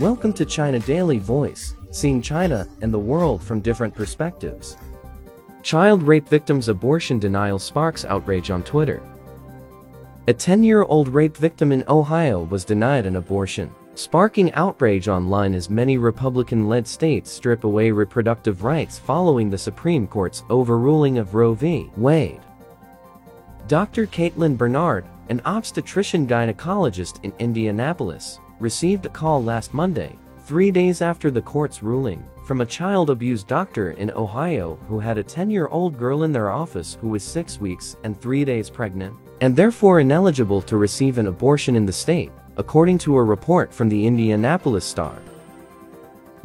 Welcome to China Daily Voice, seeing China and the world from different perspectives. Child rape victims' abortion denial sparks outrage on Twitter. A 10-year-old rape victim in Ohio was denied an abortion, sparking outrage online as many Republican-led states strip away reproductive rights following the Supreme Court's overruling of Roe v. Wade. Dr. Caitlin Bernard, an obstetrician gynecologist in Indianapolis, received a call last Monday, three days after the court's ruling, from a child abuse doctor in Ohio who had a 10-year-old girl in their office who was six weeks and three days pregnant, and therefore ineligible to receive an abortion in the state, according to a report from the Indianapolis Star.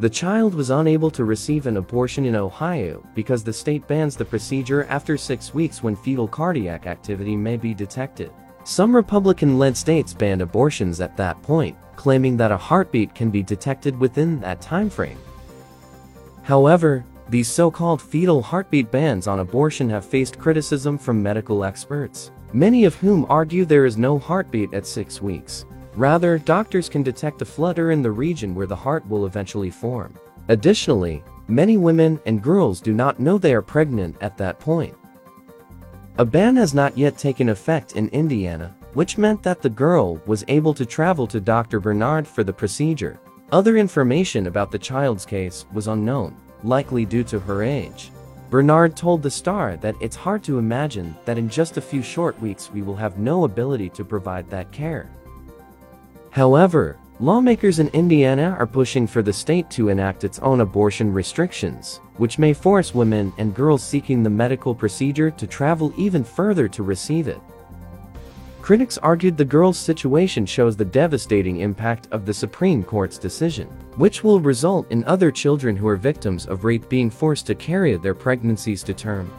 The child was unable to receive an abortion in Ohio because the state bans the procedure after six weeks when fetal cardiac activity may be detected. Some Republican-led states banned abortions at that point, claiming that a heartbeat can be detected within that timeframe. However, these so-called fetal heartbeat bans on abortion have faced criticism from medical experts, many of whom argue there is no heartbeat at six weeks. Rather, doctors can detect a flutter in the region where the heart will eventually form. Additionally, many women and girls do not know they are pregnant at that point. A ban has not yet taken effect in Indiana, which meant that the girl was able to travel to Dr. Bernard for the procedure. Other information about the child's case was unknown, likely due to her age. Bernard told the Star that it's hard to imagine that in just a few short weeks we will have no ability to provide that care. However, lawmakers in Indiana are pushing for the state to enact its own abortion restrictions, which may force women and girls seeking the medical procedure to travel even further to receive it. Critics argued the girl's situation shows the devastating impact of the Supreme Court's decision, which will result in other children who are victims of rape being forced to carry their pregnancies to term.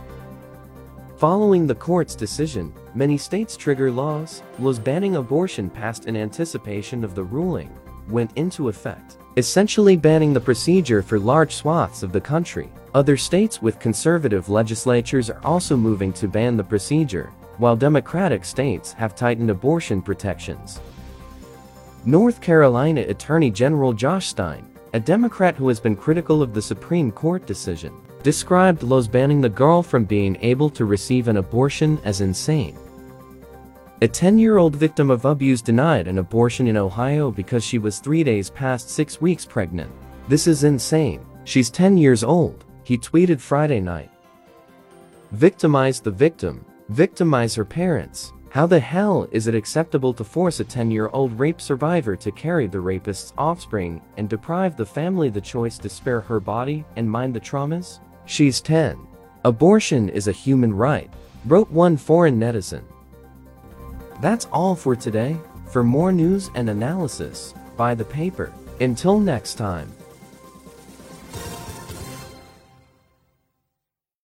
Following the court's decision, many states trigger laws, laws banning abortion passed in anticipation of the ruling, went into effect, essentially banning the procedure for large swaths of the country. Other states with conservative legislatures are also moving to ban the procedure, while Democratic states have tightened abortion protections. North Carolina Attorney General Josh Stein, a Democrat who has been critical of the Supreme Court decision, described laws banning the girl from being able to receive an abortion as insane. A 10-year-old victim of abuse denied an abortion in Ohio because she was three days past six weeks pregnant. This is insane. She's 10 years old, he tweeted Friday night. Victimize the victim. Victimize her parents. How the hell is it acceptable to force a 10-year-old rape survivor to carry the rapist's offspring and deprive the family the choice to spare her body and mind the traumas? She's 10. Abortion is a human right, wrote one foreign netizen. That's all for today. For more news and analysis, buy the paper. Until next time.